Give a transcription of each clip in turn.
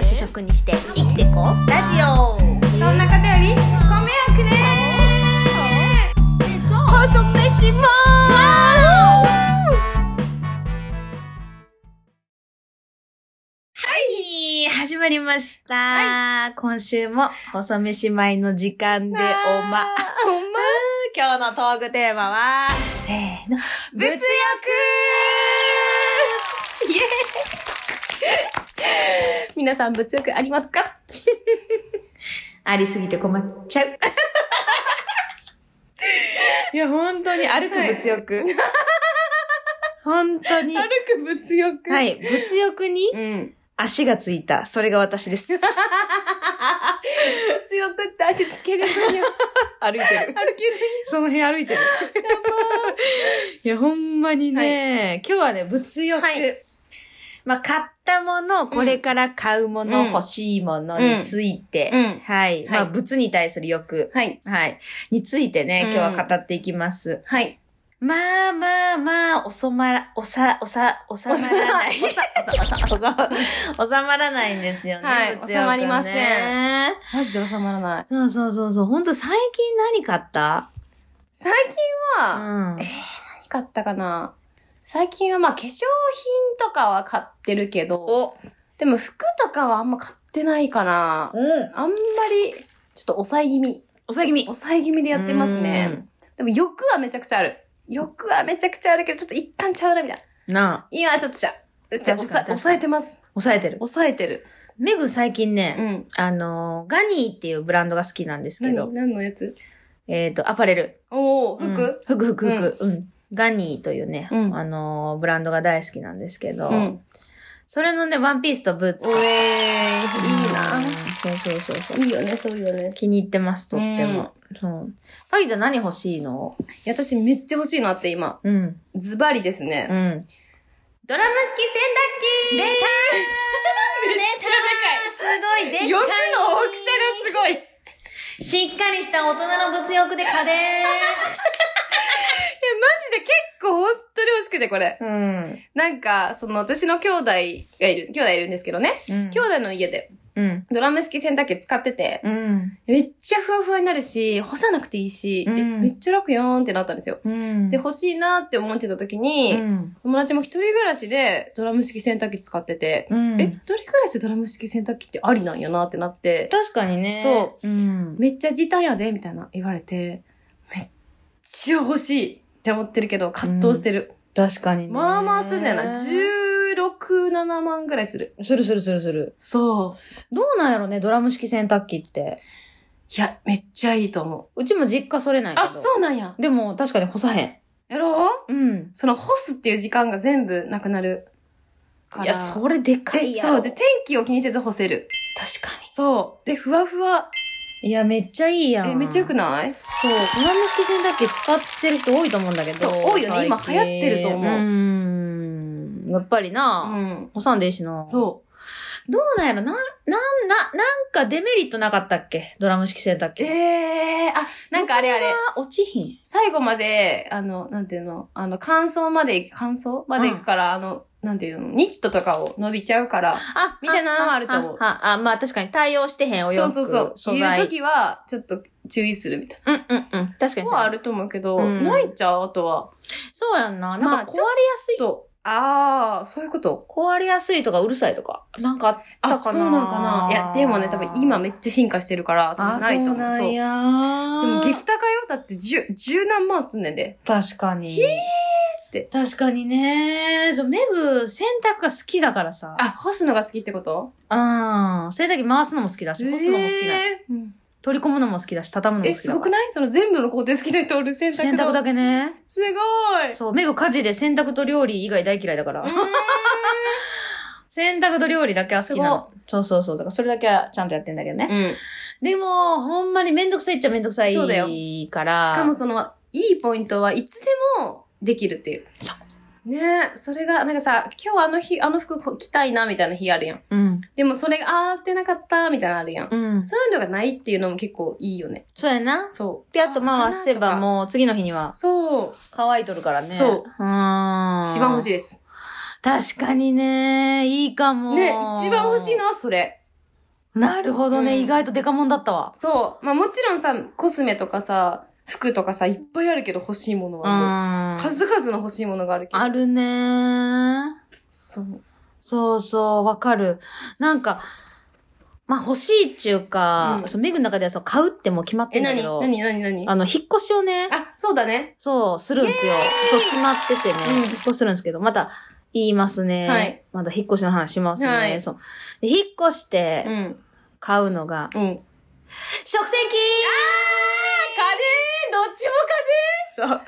と主食にして生きてこう。ラジオ。そんな方より米をくれ。細飯も。はい始まりました、今週も細飯前の時間でおま。ほんま。今日のトークテーマはせーの。物欲 皆さん物欲ありますか？ありすぎて困っちゃう。いや本当に。歩く物欲、本当に。歩く物欲。はい。物欲にうん。足がついた。それが私です。物欲って足つけるのよ。歩いてる。歩ける。その辺歩いてる。いや、ほんまにね、今日はね、物欲。はいまあ、買ったもの、これから買うもの、うん欲しいものについて、うんはい。まあ、はい物に対する欲、はい。はい。についてね、うん今日は語っていきます。はい。まあまあまあ、収まら、おさ、おさ、収まらない。収まらないんですよね。はいね収まりませんマジで収まらない。そうそうそうそう。ほんと最近何買った？最近は、うんえー、何買ったかな？最近はまあ化粧品とかは買ってるけど、お、でも服とかはあんま買ってないかな。うん。あんまり、ちょっと抑え気味。おさぎみ。抑え気味でやってますね。でも欲はめちゃくちゃある。欲はめちゃくちゃあるけど、ちょっと一旦ちゃうな、みたいな。なあ、今はちょっとちゃう。抑えてます。抑えてる。抑えてる。メグ最近ね、うん。あの、ガニーっていうブランドが好きなんですけど何、何のやつ？えっ、と、アパレル。おー、うん服、服、服、服。うん。ガニーというね、うんあの、ブランドが大好きなんですけど、うん。それのね、ワンピースとブーツえー、て。いいなうんそうそうそうそう。いいよね、そういうのね。気に入ってます、とっても。そう。パギちゃん何欲しいの？いや、私めっちゃ欲しいのあって、今。うん。ズバリですね。うん。ドラム式洗濯機出た めっちゃすごい、でかい。欲の大きさがすごい。しっかりした大人の物欲で家電。で結構本当に欲しくて、これ。うん。なんか、その私の兄弟がいる、兄弟いるんですけどね。うん兄弟の家でうん。ドラム式洗濯機使ってて、うん。めっちゃふわふわになるし、干さなくていいし、うんえめっちゃ楽やんってなったんですよ。うん。で、欲しいなって思ってた時に、うん。友達も一人暮らしでドラム式洗濯機使ってて、うん。え、一人暮らしでドラム式洗濯機ってありなんやなってなって、確かにね。。そううん。めっちゃ時短やで、みたいな言われて、めっちゃ欲しいって思ってるけど、葛藤してる。確かにね。まあまあすんだよな。16、7万ぐらいする。するするするする。そう。どうなんやろね、ドラム式洗濯機って。いや、めっちゃいいと思う。うちも実家それないけど。あ、そうなんや。でも確かに干さへん。やろ？ううん。その干すっていう時間が全部なくなるから。いや、それでかいやろ。そう。で、天気を気にせず干せる。確かそう。で、ふわふわ。に。いや、めっちゃいいやん。え、めっちゃよくない？そう。ドラム式洗濯機使ってる人多いと思うんだけど。そう多いよね今流行ってると思ううん。やっぱりうな、ん。干さんでいいしな。そう。どうなんやろ？な、なん、な、なんかデメリットなかったっけ？ドラム式洗濯機。ええー、あ、なんかあれあれ。あ、落ちひん。最後まで、あの、なんていうの？あの、乾燥まで行く、乾燥まで行くから、あの、なんていうのニットとかを伸びちゃうから。あ、みたいなのはあると思うあ、まあ確かに対応してへんお洋服。そうそうそう。素材入れるときは、ちょっと注意するみたいうんうんうん。確かにな。そうはあると思うけど、うんないっちゃう？あとは。そうやんな。なんまあか壊れやすい。と、ああ、そういうこと。壊れやすいとかうるさいとか。なんかあったあ、かなそうなのかないや、でもね、多分今めっちゃ進化してるから、多あ、分ないと思う。そうなそう。でんやも激高よ。だって十、十何万すんねんで。確かに。ひーって確かにね。そう、メグ、洗濯が好きだからさ。あ、干すのが好きってこと？うん。洗濯機回すのも好きだし、干すのも好きだ。えーうん取り込むのも好きだし、畳むのもえ、好きだから。すごくない？その全部の工程好きな人おる洗濯洗濯だけ。けね。すごい。そう、メグ家事で洗濯と料理以外大嫌いだから。洗濯と料理だけは好きなの。そうそうそう。だからそれだけはちゃんとやってんだけどね。うん。でも、ほんまにめんどくさいっちゃめんどくさいそうだよから。しかもその、いいポイントはいつでもできるっていう。そねえ、それが、なんかさ、今日あの日、あの服着たいな、みたいな日あるやん。うん。でもそれが洗ってなかった、みたいなのあるやん。うん。そういうのがないっていうのも結構いいよね。そうやな。そう。で、あと回せばう。もう次の日にはそう。乾いとるからね。そうう。うん。一番欲しいい。です。確かにね、いいかも。ね、一番欲しいのはそれ。なるほどね、うん意外とデカモンだったわ。そう。まあもちろんさ、コスメとかさ、服とかさ、いっぱいあるけど欲しいものうはもう、ん。数々の欲しいものがあるけど。あるねー。そう。そうそう、わかる。なんか、まあ欲しいっちゅうか、うんそうメグの中ではそう買うってもう決まってんだけど、何何何あの、引っ越しをね、あ、そうだね。そう、するんですよ。そう、決まっててね、うん引っ越しするんですけど、また言いますね。はいまだ引っ越しの話しますね。はいそう。で、引っ越してうん。買うのが、うん。食洗機家電どっちも家電そう。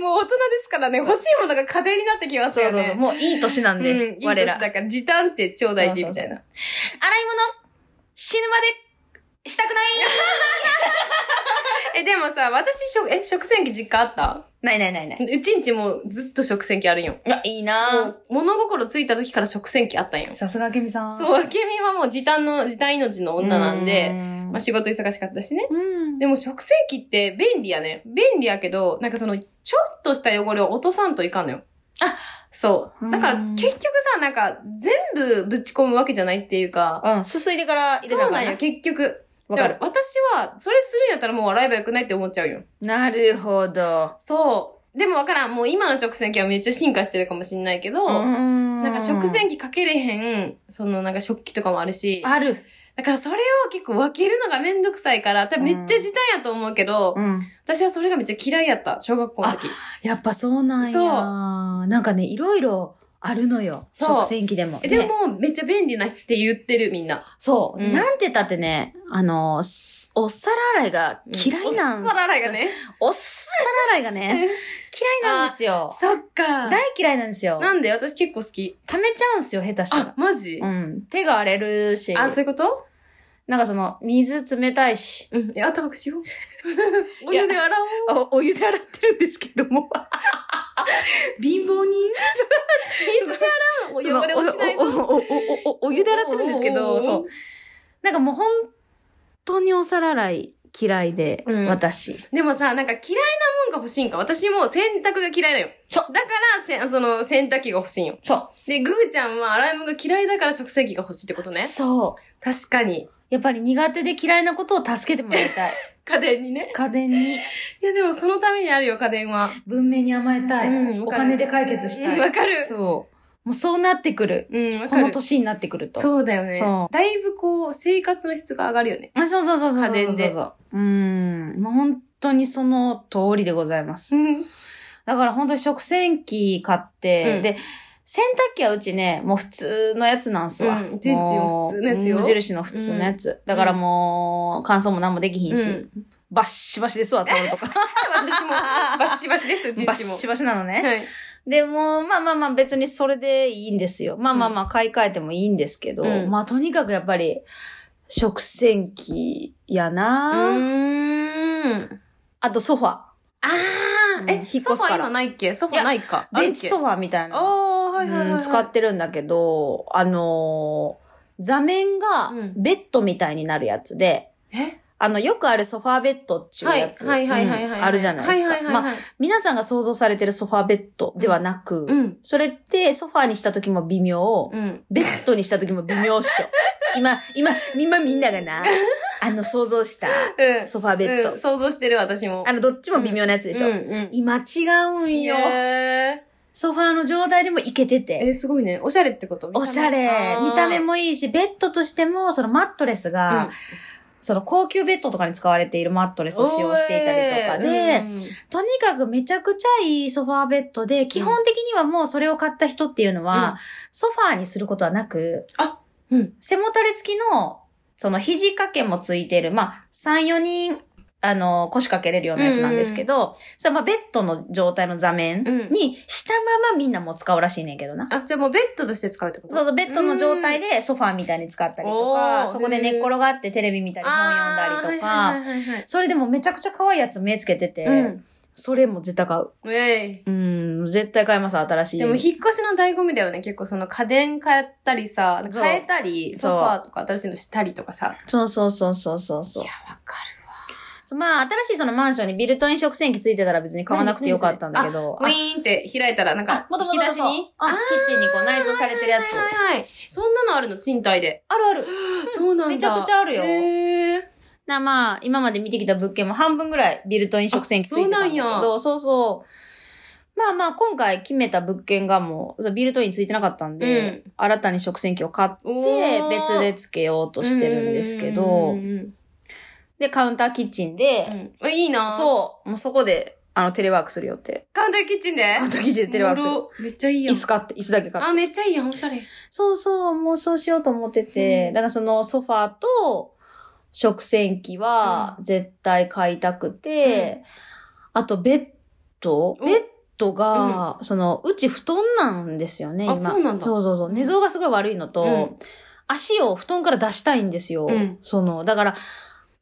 もう大人ですからね、欲しいものが家電になってきますよね。そうそうそう、もういい年なんで、うん、いい年我ら。だから、時短ってちょうだいじみたいな。洗い物、死ぬまで、したくない え、でもさ、私、食、え、食洗機実家あった？ないないないなうちんちもずっと食洗機あるんよ。いや、いいもなう物心ついた時から食洗機あったんよ。さすがけみさん。そう、あけみはもう時短の、時短命の女なんで、うんまあ仕事忙しかったしね。うん。でも食洗機って便利やね。便利やけど、なんかその、ちょっとした汚れを落とさんといかんのよ。あそう。だからうん結局さ、なんか全部ぶち込むわけじゃないっていうか、うん、すすいでから入れなあかそうなんよ、結局。わか。ら私は、それするんやったらもう洗えばよくないって思っちゃうよ。なるほど。そう。でもわからん。もう今の直線機はめっちゃ進化してるかもしんないけど、ななんか食洗機かけれへん、そのなんか食器とかもあるし、ある。だからそれを結構分けるのがめんどくさいから、多分めっちゃ時短やと思うけど、うん。私はそれがめっちゃ嫌いやった、小学校の時。やっぱそうなんや。そうなんかね、いろいろあるのよ。そう食洗機でも。えでねも、めっちゃ便利なって言ってる、みんな。そう。うんなんて言ったってね、あの、すお皿洗いが嫌いなんお皿洗いが。ね。お皿洗いがね、嫌いなんですよ。そっか。大嫌いなんですよ。なんで？私結構好き。溜めちゃうんですよ、下手したあら、。マジ？うん。手が荒れるし。あ、そういうこと？なんかその、水冷たいし。うん。え、あったかくしよう。お湯で洗おう。お、お湯で洗ってるんですけども。貧乏人？水で洗うの。お汚れ落ちないぞ。おおおおおお湯で洗ってるんですけど、そう。なんかもう本当にお皿洗い嫌いで、うん私。でもさ、なんか嫌いなもんが欲しいんか。私も洗濯が嫌いだよ。そうだから、せその洗濯機が欲しいんよ。そで、グーちゃんは洗い物が嫌いだから食洗機が欲しいってことう。ね。そう。確かに。やっぱり苦手で嫌いなことを助けてもらいたい。家電にね。家電に、いや、でもそのためにあるよ、家電は。文明に甘えたい。うんお金で解決したい。うんわかる。そう。もうそうなってくる。うん、わこかる。の年になってくると。そうだよね。そうだいぶこう、生活の質が上がるよね。あそうそうそうそうそう。家電でそうそうそう。うん。もう本当にその通りでございます。うん。だから本当に食洗機買って、うんで、洗濯機はうちね、もう普通のやつなんすわ。うん全然普通のやつよ無印の普通のやつ。だからもう、乾燥も何もできひんし、うんバッシバシですわ、タオルとか。私も、バッシバシです。バッシバシなのね。はい。でも、まあまあまあ別にそれでいいんですよ。まあまあまあ買い替えてもいいんですけど、うんまあとにかくやっぱり、食洗機やうな、ーん。あとソファ。あー、うんえ、引っ越すからソファ今ないっけ？ソファないか。ベンチソフファみたいな。はいはいはい、はい。うん使ってるんだけど、あのー座面がうんベッドみたいになるやつで、え？あの、よくあるソファーベッドっていうやつ、はいはいはいはいはい。うんあるじゃないですか。はいはい。まあ、皆さんが想像されてるソファーベッドではなく、うん。それってソファーにした時も微妙、うん。ベッドにした時も微妙っしょ。今、今、今みんながな、あの想像したうん。ソファーベッド。うん想像してる私も。あの、どっちも微妙なやつでしょ。うんうん。今違うんよ。へソファーの状態でもいけてーて。えー、すごいね。おしゃれってこと？おしゃれ。見た目。もいいし、ベッドとしても、そのマットレスが、うんその高級ベッドとかに使われているマットレスを使用していたりとかで、うんとにかくめちゃくちゃいいソファーベッドで、基本的にはもうそれを買った人っていうのは、うんソファーにすることはなく、あ、うん。背もたれ付きの、その肘掛けもついてる、まあ、3、4人、あの、腰掛けれるようなやつなんですけど、それはまあベッドの状態の座面うんにしたままみんなもう使うらしいねんけどな。あ、じゃあもうベッドとして使うってこと？そうそう、ベッドの状態でソファーみたいに使ったりとか、そこで寝っ転がってテレビ見たり本読んだりとか、はいはいはいそれでもめちゃくちゃ可愛いやつ目つけてて、うん。それも絶対買う。ウェイ。うん、絶対買います、新しい。でも、引っ越しの醍醐味だよね。結構その家電買ったりさ、変えたり、ソファーとか新しいのしたりとかさ。そうそうそうそうそうそういや、。わかそうまあ、新しいそのマンションにビルトイン食洗機ついてたら別に買わなくてよかったんだけど。ウィーンって開いたら、なんか、引き出しにあ、キッチンにこう内蔵されてるやつ。はいはいはい。そんなのあるの？賃貸で。あるある。そうなんだ。めちゃくちゃあるよへー。な、まあ、今まで見てきた物件も半分ぐらいビルトイン食洗機ついてたんだけど、そうそう。まあまあ、今回決めた物件がもう、ビルトインついてなかったんで、新たに食洗機を買って、別でつけようとしてるんですけうどん、うんで、カウンターキッチンで、うんうん。いいなう。そう、もうそこで、あの、テレワークする予定。カウンターキッチンで？カウンターキッチンでテレワークする。めっちゃいいやん。椅子買って、椅子だけ買って。あ、めっちゃいいやん、おしゃれ。そうそう、もうそうしようと思ってて、うんだからそのソファーと食洗機は絶対買いたくて、あとベッド？お？ベッドが、その、うち布団なんですよね、今。あそうなんだそうそうそう。寝相がすごい悪いのと、うん足を布団から出したいんですよ。うんその、だから、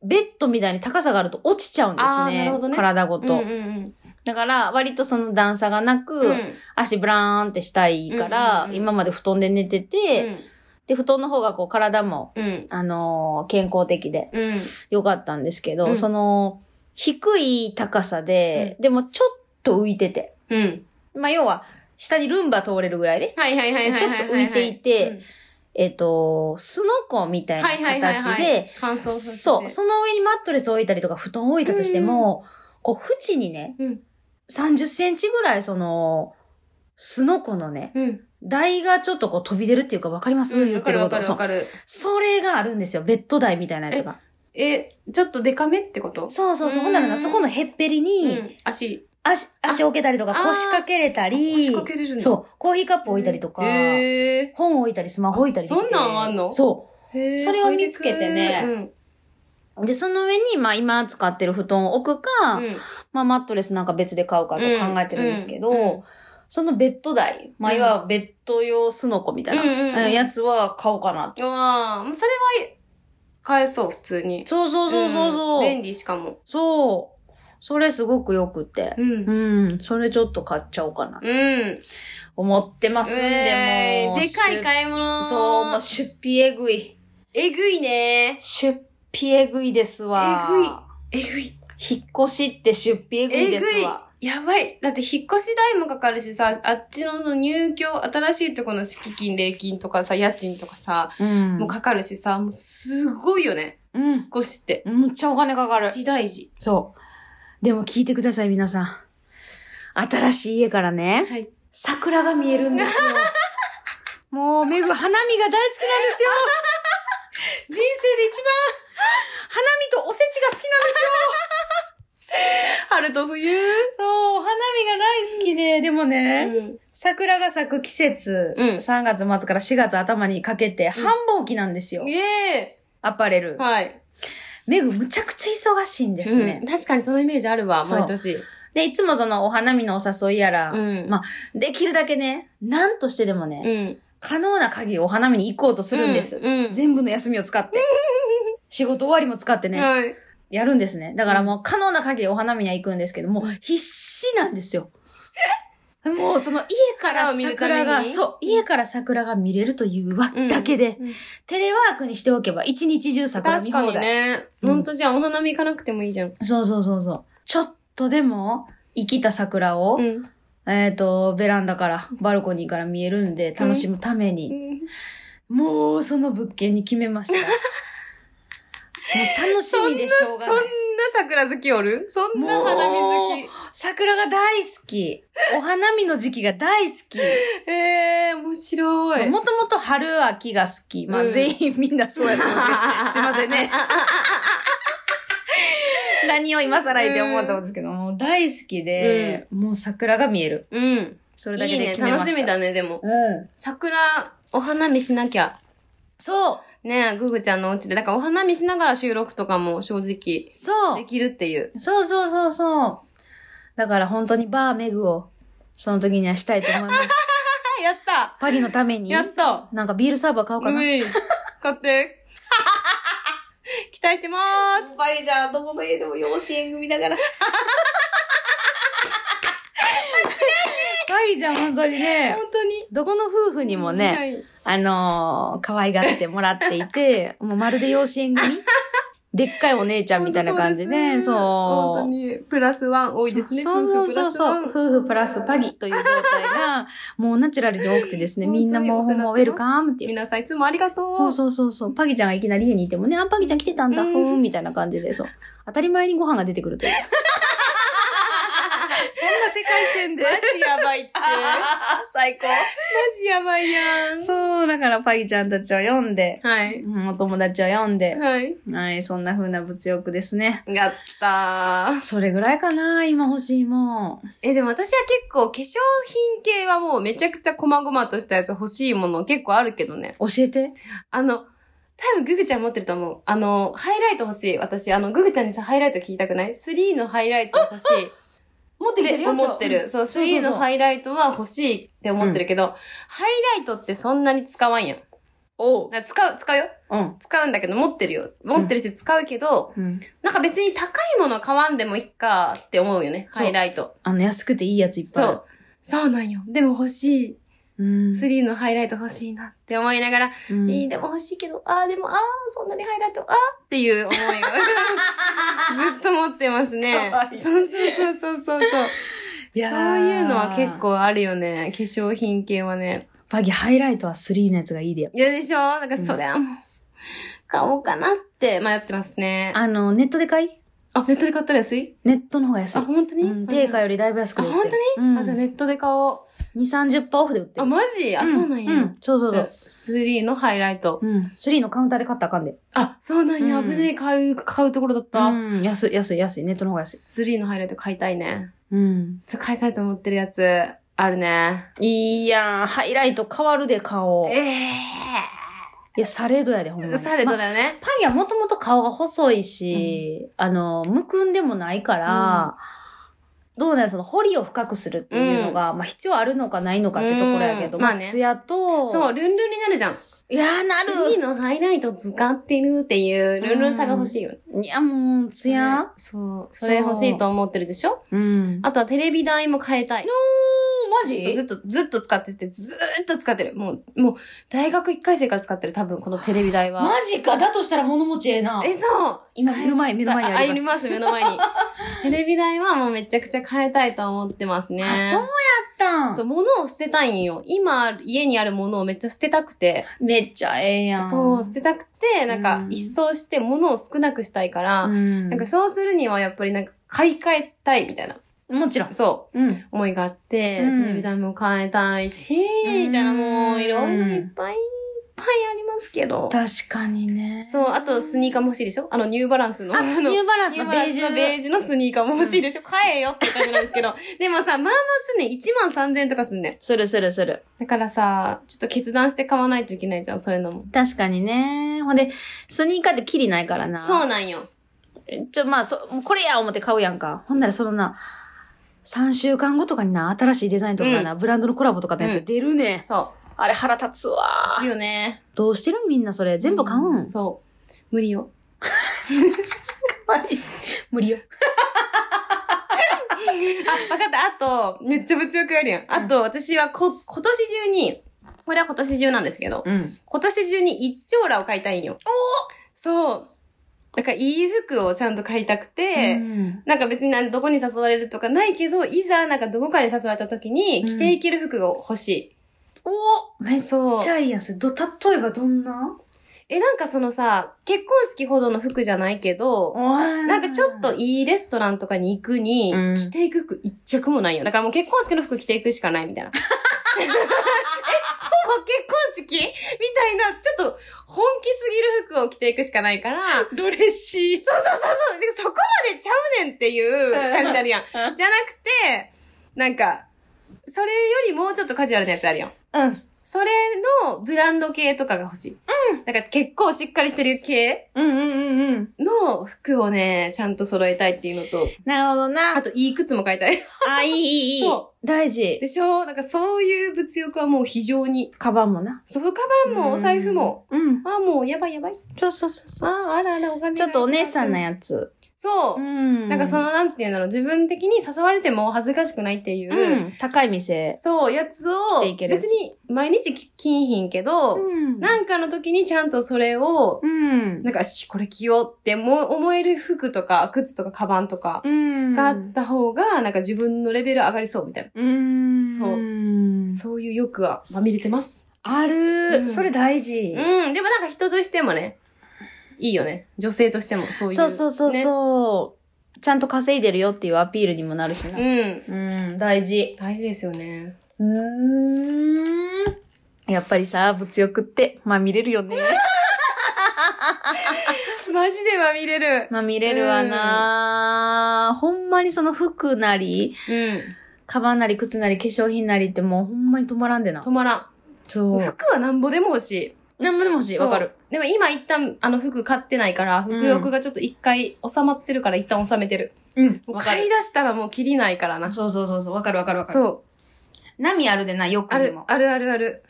ベッドみたいに高さがあると落ちちゃうんですね。ね体ごと。うんうんだから、割とその段差がなく、うん。うん足ブラーンってしたいから、うんうんうん今まで布団で寝てて、で、布団の方がこう体も、うん。あのー健康的でうん。良かったんですけど、うんその、低い高さで、でもちょっと浮いてて。うん。まあ、要は、下にルンバ通れるぐらいで。ちょっと浮いていてえっ、と、スノコみたいな形で。そう、その上にマットレス置いたりとか布団置いたとしても、こう、縁にね、うん。30センチぐらいその、スノコのね、うん。台がちょっとこう飛び出るっていうか分かります、うん。かるわかってること。そうるわかる。それがあるんですよ。ベッド台みたいなやつが。え、ちょっとデカめってこと？そうそうそう。うんほんならな、そこのへっぺりうに、ん。足。足、足置けたりとかあ腰掛けれたり、腰掛けれる。そう、コーヒーカップ置いたりとか、へえ本置いたり、スマホ置いたりそんなんあんの？そー。へーそれを見つけてねうん。う。で、その上に、まあ今使ってる布団を置くか、うんまあマットレスなんか別で買うかと考えてるんですけど、うんうんうんそのベッド台、まあうんいわばベッド用スノコみたいな、うんうんうんうんやつは買おうかなと。うわーそれは、買えそう、普通に。そうそうそうそうそう。ん便利しかも。そう。それすごくよくて。うん。うん。それちょっと買っちゃおうかな。うん。思ってますんで、えーもう。でかい買い物。そう、もう出費えぐい。えぐいね。出費えぐいですわ。えぐい。引っ越しって出費えぐいですわ。やばい。だって引っ越し代もかかるしさ、あっちのその入居、新しいところの敷金、礼金とかさ、家賃とかさ、うん。もうかかるしさ、もうすごいよね。うん。引っ越しって。むっちゃお金かかる。一大事。そう。でも聞いてください、皆さん。新しい家からね、はい。桜が見えるんですよ。もう、めぐ、花見が大好きなんですよ。人生で一番、花見とおせちが好きなんですよ。春と冬。そう、花見が大好きで、でもね、うん。桜が咲く季節、うん3月末から4月頭にかけて繁忙期なんですよ。イエアパレルー。はい。メグむちゃくちゃ忙しいんですね。うん確かにそのイメージあるわ、毎年。で、いつもそのお花見のお誘いやら、うんまあ、できるだけね、なんとしてでもね、うん。可能な限りお花見に行こうとするんです。うん。全部の休みを使って。仕事終わりも使ってね、はい。やるんですね。だからもう可能な限りお花見には行くんですけども、必死なんですよ。もうその家から桜が、にそう、家から桜が見れるというわだけで、うんテレワークにしておけば一日中桜見確か放題。にね。うんほんとじゃあお花見行かなくてもいいじゃん。そうそうそうそう。ちょっとでも生きた桜を、うん。えっ、と、ベランダから、バルコニーから見えるんで楽しむために、もうその物件に決めました。もう楽しみでしょうがそんなない。桜好きおる？そんな花見好き。桜が大好き。お花見の時期が大好き。ええー、面白い。もともと春、秋が好き。まあ、うん全員みんなそうやと思うんですけど、すいませんね。何を今更言って思ったんですけど、もう大好きで、もう桜が見える。うん。それだけでいいね。決めました。楽しみだね、でも。うん。桜、お花見しなきゃ。そう。ねえ、ググちゃんのお家で。だからお花見しながら収録とかも正直そうで。きるっていう。そうそうそうそう。だから本当にバーメグを、その時にはしたいと思います。あ、やったパリのために。やったなんかビールサーバー買おうかな。うい。買って。期待してまーす。パリじゃん、どこの家でも養子縁組だから。パリじゃん、本当にね。本当に。どこの夫婦にもね、はいあのー可愛がってもらっていて、もうまるで養子縁組でっかいお姉ちゃんみたいな感じで、そう。本当に、プラスワン多いですね。そうそうそうそう。夫婦プラスパギという状態が、もうナチュラルに多くてですね、みんなもうほんまウェルカムっていう。皆さんいつもありがとう。そうそうそうそう。パギちゃんがいきなり家にいてもね、あ、パギちゃん来てたんだ、うんふーん、みたいな感じで、そう。当たり前にご飯が出てくるという。な世界線でマジやばいって。最高。マジやばいやん。そう、だからパギちゃんたちを読んで、はい。うんお友達を読んで、はい。はい、そんな風な物欲ですね。やったー。それぐらいかな、今欲しいもん。え、でも私は結構化粧品系はもうめちゃくちゃ細々としたやつ欲しいもの結構あるけどね。教えて。あの、多分ググちゃん持ってると思う。あの、ハイライト欲しい。私、あの、ググちゃんにさ、ハイライト聞きたくない ?3 のハイライト欲しい。持ってって思ってる。そう、3のハイ。イライトは欲しいって思ってるけど、ハイライトってそんなに使わんやん。お使う、使うよ。うん。使うんだけど、持ってるよ。持ってるし使うけど、うん。なんか別に高いもの買わんでもいいかって思うよね。ハイライト。あの、安くていいやついっぱいそう。。そうなんよ。でも欲しい。うん。3のハイライト欲しいなって思いながら、うんいい、でも欲しいけど、ああ、でも、ああ、そんなにハイライト、ああっていう思いを ずっと持ってますねそうそうそうそうそうそう。いうーいうのは結構あるよね。化粧品系はね。パギハイライトは3のやつがいいでよ。いやでしょ？だからそれはもう、買おうかなって迷ってますね。あ、あの、ネットで買い？ネットで買ったら安い？ネットの方が安い。あ、本当に、うん、定価よりだいぶ安くてる。本当に、うん、あ、じゃあネットで買おう。2、30%オフで売ってる。あ、マジ？あ、そうなんや。うん、そうそうそう。3のハイライト。うん。3のカウンターで買ったらあかんで。あ、そうなんや。うん危ねえ、買う、買うところだった。うん。安い、安い、安い。ネットの方が安い。3のハイライト買いたいね。うん。買いたいと思ってるやつ、あるね。いいやん。ハイライト変わるで、顔。えいや、サレドやで、ほんまに。えされまあどだよね。パギはもともと顔が細いし、あの、むくんでもないから、どうだよ、その、彫りを深くするっていうのが、まあ、必要あるのかないのかってところやけど、まあ、ねツヤと、そう、ルンルンになるじゃん。いやー、な3る。のハイライト使ってるっていう、ルンルンさが欲しいよね。いや、もう、ツヤそう。それ欲しいと思ってるでしょ？うん。あとはテレビ台も変えたい。マそうずっと、ずっと使ってて、ずーっと使ってる。もう、もう、大学1回生から使ってる、多分、このテレビ台は。マジか？だとしたら物持ちええな。え、そう今、目の前、目の前にあります。ます、目の前に。テレビ台はもうめちゃくちゃ変えたいと思ってますね。あ、そうやったんそう、物を捨てたいんよ。今、家にあるものをめっちゃ捨てたくて。めっちゃええやん。そう、捨てたくて、なんかう、ん一掃して物を少なくしたいから、うん。なんかそうするにはやっぱりなんか買い替えたいみたいな、もちろん。そうん。う、思いがあって、うんテレビ台も変えたいし、んみたいなもう、いろいろいっぱいいっぱいありますけど。確かにね。そう、あとスニーカーも欲しいでしょ？あの、ニューバランスの。あ、ニューバランスニューバランのベージュ。スのベージュのスニーカーも欲しいでしょ、買えよって感じなんですけど。でもさ、まあまあすんねん。1万3000円とかすんねん。するするする。だからさ、ちょっと決断して買わないといけないじゃん、そういうのも。確かにね。ほんで、スニーカーってキリないからな。そうなんよ。ちょ、まあ、そ、これや思って買うやんか。ほんならそのな、3週間後とかにな、新しいデザインとかがな、ブランドのコラボとかのやつ出るね、そあれ腹立つわう。ですよね。どうしてる？みんなそれ。全部買うん、そう。無理よ。無理よ。あ、わかった。あと、めっちゃ物欲あるやん。あと、私はこ、今年中に、これは今年中なんですけど、うん。今年中に一丁羅を買いたいんよ。そう。なんかいい服をちゃんと買いたくて、うんなんか別にどこに誘われるとかないけど、いざなんかどこかに誘われた時にうん着ていける服が欲しい。おめっそうちゃいいやん。それ、ど、例えばどんな？え、なんかそのさ、結婚式ほどの服じゃないけど、ななんかちょっといいレストランとかに行くに、うん着ていく服一着もないよ。だからもう結婚式の服着ていくしかないみたいな。え、結婚式みたいな、ちょっと本気すぎる服を着ていくしかないから、ドレッシー。そうそうそうそう。でそこまでちゃうねんっていう感じになるやん。じゃなくて、なんか、それよりもうちょっとカジュアルなやつあるやん。うん。それのブランド系とかが欲しい。うん。なんか結構しっかりしてる系うんうんうんうん。の服をね、ちゃんと揃えたいっていうのと、なるほどな。あといい靴も買いたい。あ、いいいいいい。そ大事。でしょ？なんかそういう物欲はもう非常に。カバンもな。そう、カバンもお財布も。うん。あ、もうやばいやばい。そうそうそうそう。あ、あらあらお金がちょっとお姉さんなやつ。そうう。んなんかその、なんていうんだろう、自分的に誘われても恥ずかしくないっていう、うん、高い店。そう、やつを別に毎日着んひんけど、んなんかの時にちゃんとそれを、うん。なんか、しこれ着ようっても思える服とか、靴とか、カバンとかうん。があった方が、なんか自分のレベル上がりそうみたいうん。そううんな。そういう欲はまみれてます。ある、うんそれ大事。うん。でもなんか人としてもね、いいよね。女性としてもそういう。そうそうそうねそう、ちゃんと稼いでるよっていうアピールにもなるしな。うん。うん、大事。大事ですよね。うーん。やっぱりさ、物欲って、まあ見れるよね。マジでまみれる。まあ見れるわな、ほんまにその服なり、うん。カバンなり靴なり化粧品なりってもうほんまに止まらんでな止。まらん。そう。服はなんぼでも欲しい。なんもでも欲しい。わかる。でも今一旦あの服買ってないから、服欲がちょっと一回収まってるから一旦収めてる。うん。買い。出したらもう切りないからな。そうそうそうそう。わかるわかるわかる。そう。波あるでな、よくあにも、。るあるあるある。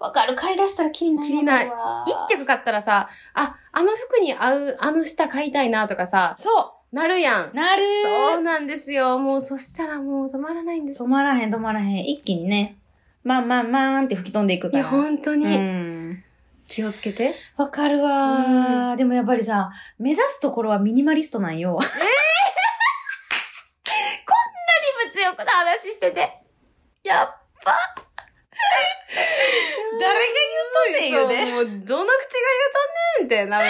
わかる。買い出したら切りない。切りないわ一着買ったらさ、あ、あの服に合う、あの下買いたいなとかさ、そなるやんう。。なるそうなんですよ。もうそしたらもう止まらないんです止。まらへん止まらへん。一気にね、まんまんまーんって吹き飛んでいくいや、から。う本当に。ん。気をつけて。わかるわー。でもやっぱりさ、目指すところはミニマリストなんよ。物欲の話してて。やっぱ。誰が言うとんねんよね。もう、どの口が言うとんねんってなる。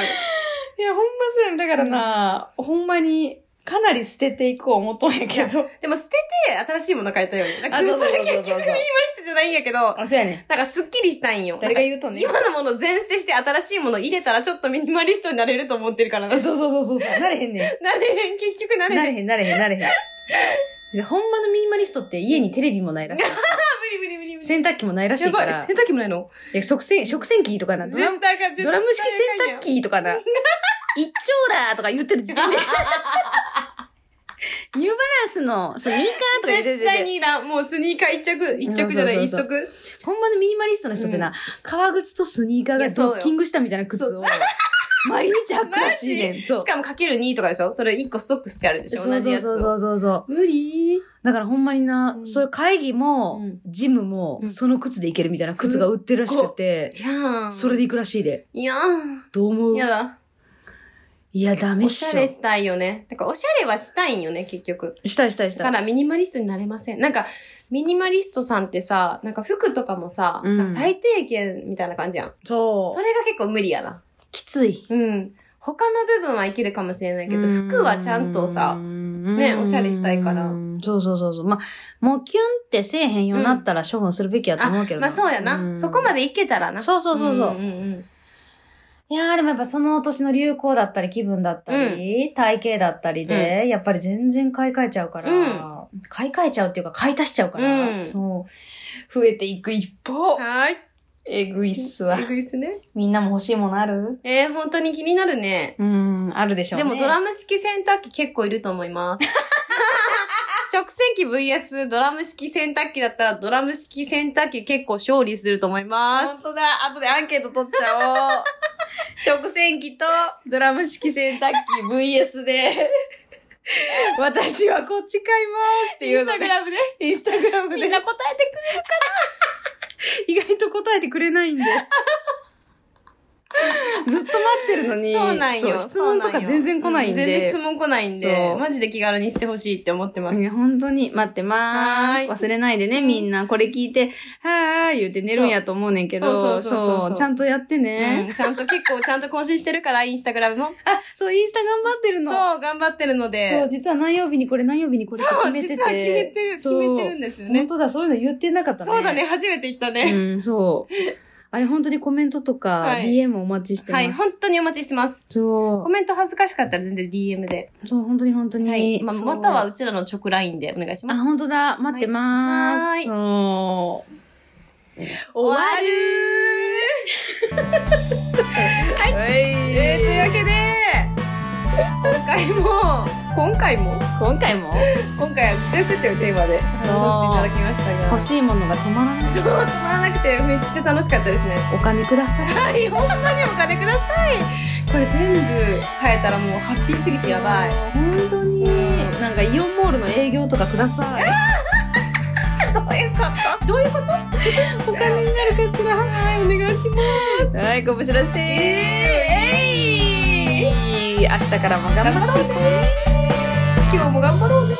いや、ほんまそうやん。だからな、ほんまに、かなり捨てていこう思っとんやけど。でも捨てて新しいもの買いたいよね。なんかあそうそうそうそうれ結局ミニマリストじゃないんやけど、あ、そうやねん。なんかスッキリしたいんよ。誰が言うとんねん。今のもの全捨てして新しいもの入れたらちょっとミニマリストになれると思ってるからな。え、そうそうそうそうそう。なれへんねなれへん、結局なれん。へん。なれへん、なれへん、なれへん。ほんまのミニマリストって家にテレビもないらしいし。無理無理無理無理。洗濯機もないらしいやばい、から。洗濯機もないのえ、食洗、食洗機とかな。ドラ絶対あかん絶対ドラム式洗濯機とかな。一丁羅とか言ってる時点で。ニューバランスのスニーカーとか絶対。にいらん。もうスニーカー一着、一着じゃない、一そうそう足。ほんまのミニマリストの人ってな、革靴とスニーカーがドッキングしたみたいな靴を 毎日履くらしいねん。そうし。かもかける2とかでしょ？それ1個ストックしてあるでしょ？同じやつを。そうそうそうそう。無理？だからほんまにな、うんそういう会議も、うんジムも、うんその靴で行けるみたいな靴が売ってるらしくて。それで行くらしいで。いや。どう思う？やだ。いや、ダメっおしょ。しゃれしたいよね。だからおしゃれはしたいんよね、結局。したいしたいしたい。だからミニマリストになれません。なんか、ミニマリストさんってさ、なんか服とかもさ、うんなんか最低限みたいな感じやん。そう。それが結構無理やな。きつい。うん。他の部分はいけるかもしれないけど、服はちゃんとさ、ねおしゃれしたいからうんそうそうそうそう。まあ、もうキュンってせえへんようになったら処分するべきやと思うけどまあそうやな。そこまでいけたらな。そうそうそうそう。んんうんいやーでもやっぱその年の流行だったり気分だったり、体型だったりで、やっぱり全然買い替えちゃうから、うん買い替えちゃうっていうか買い足しちゃうから、うんそう。増えていく一方、はーい。えぐいっすわえ。ぐいっすね。みんなも欲しいものある？えー、本当に気になるね。うん、あるでしょうね。でもドラム式洗濯機結構いると思います。食洗機 VS ドラム式洗濯機だったらドラム式洗濯機結構勝利すると思います。本当だ。後でアンケート取っちゃおう。食洗機とドラム式洗濯機 VS で、私はこっち買いますってインいうので。スタグラムでインスタグラムでみんな答えてく 意外と答えてくれないんで。ずっと待ってるのに。そうなんよ。質問とか全然来ないんで。う全然質問来ないんでそ、うマジで気軽にしてほしいって思ってます。いや、本当に待ってまはーす。忘れないでね、みんな。これ聞いて、はーい言うて寝るんやと思うねんけど、そうそうそうそうそうちゃんとやってうねん、。ちゃんと結構 ちゃんと更新してるから、インスタグラムも。あ、そう、インスタ頑張ってるの。そう、頑張ってるので。そう、実は何曜日にこれ何曜日にこれ決めてて。実は決めてる、決そうめてるんですよね本。当だ、そういうの言ってなかったね。そうだね、。初めて言ったね。うん、そう。あれ本当にコメントとか、はい DM お待ちしてます。はい、本当にお待ちしてます。そコメント恥ずかしかったら全然 DM で。う。そう、本当に本当に。はい。ままたはうちらの直 LINE でお願いしまあ、す。本当だ。待ってまーす。そう。終わる はい。えー、というわけで、今回も、今回も？今回も？今回は物欲っていうテーマで話させていただきましたが。欲しいものが止まらない。そう、止まらなくてめっちゃ楽しかったですね。お金ください。はい、本当にお金ください。これ全部変えたらもうハッピーすぎてやばい。本当に、うんなんかイオンモールの営業とかください。どういうこと？どういうこと？お金になるかしらはい、お願いします。はい、拳出してえい明日からも頑張ろうね。今日も頑張ろうね。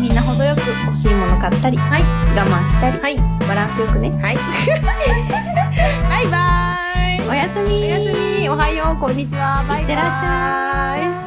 みんな程よく欲しいもの買ったり、はい我慢したり、はい。バランスよくね。はい。バイバイ。おやすみ。おやすみ。おはよう。こんにちは。バイバイ。いってらっしゃい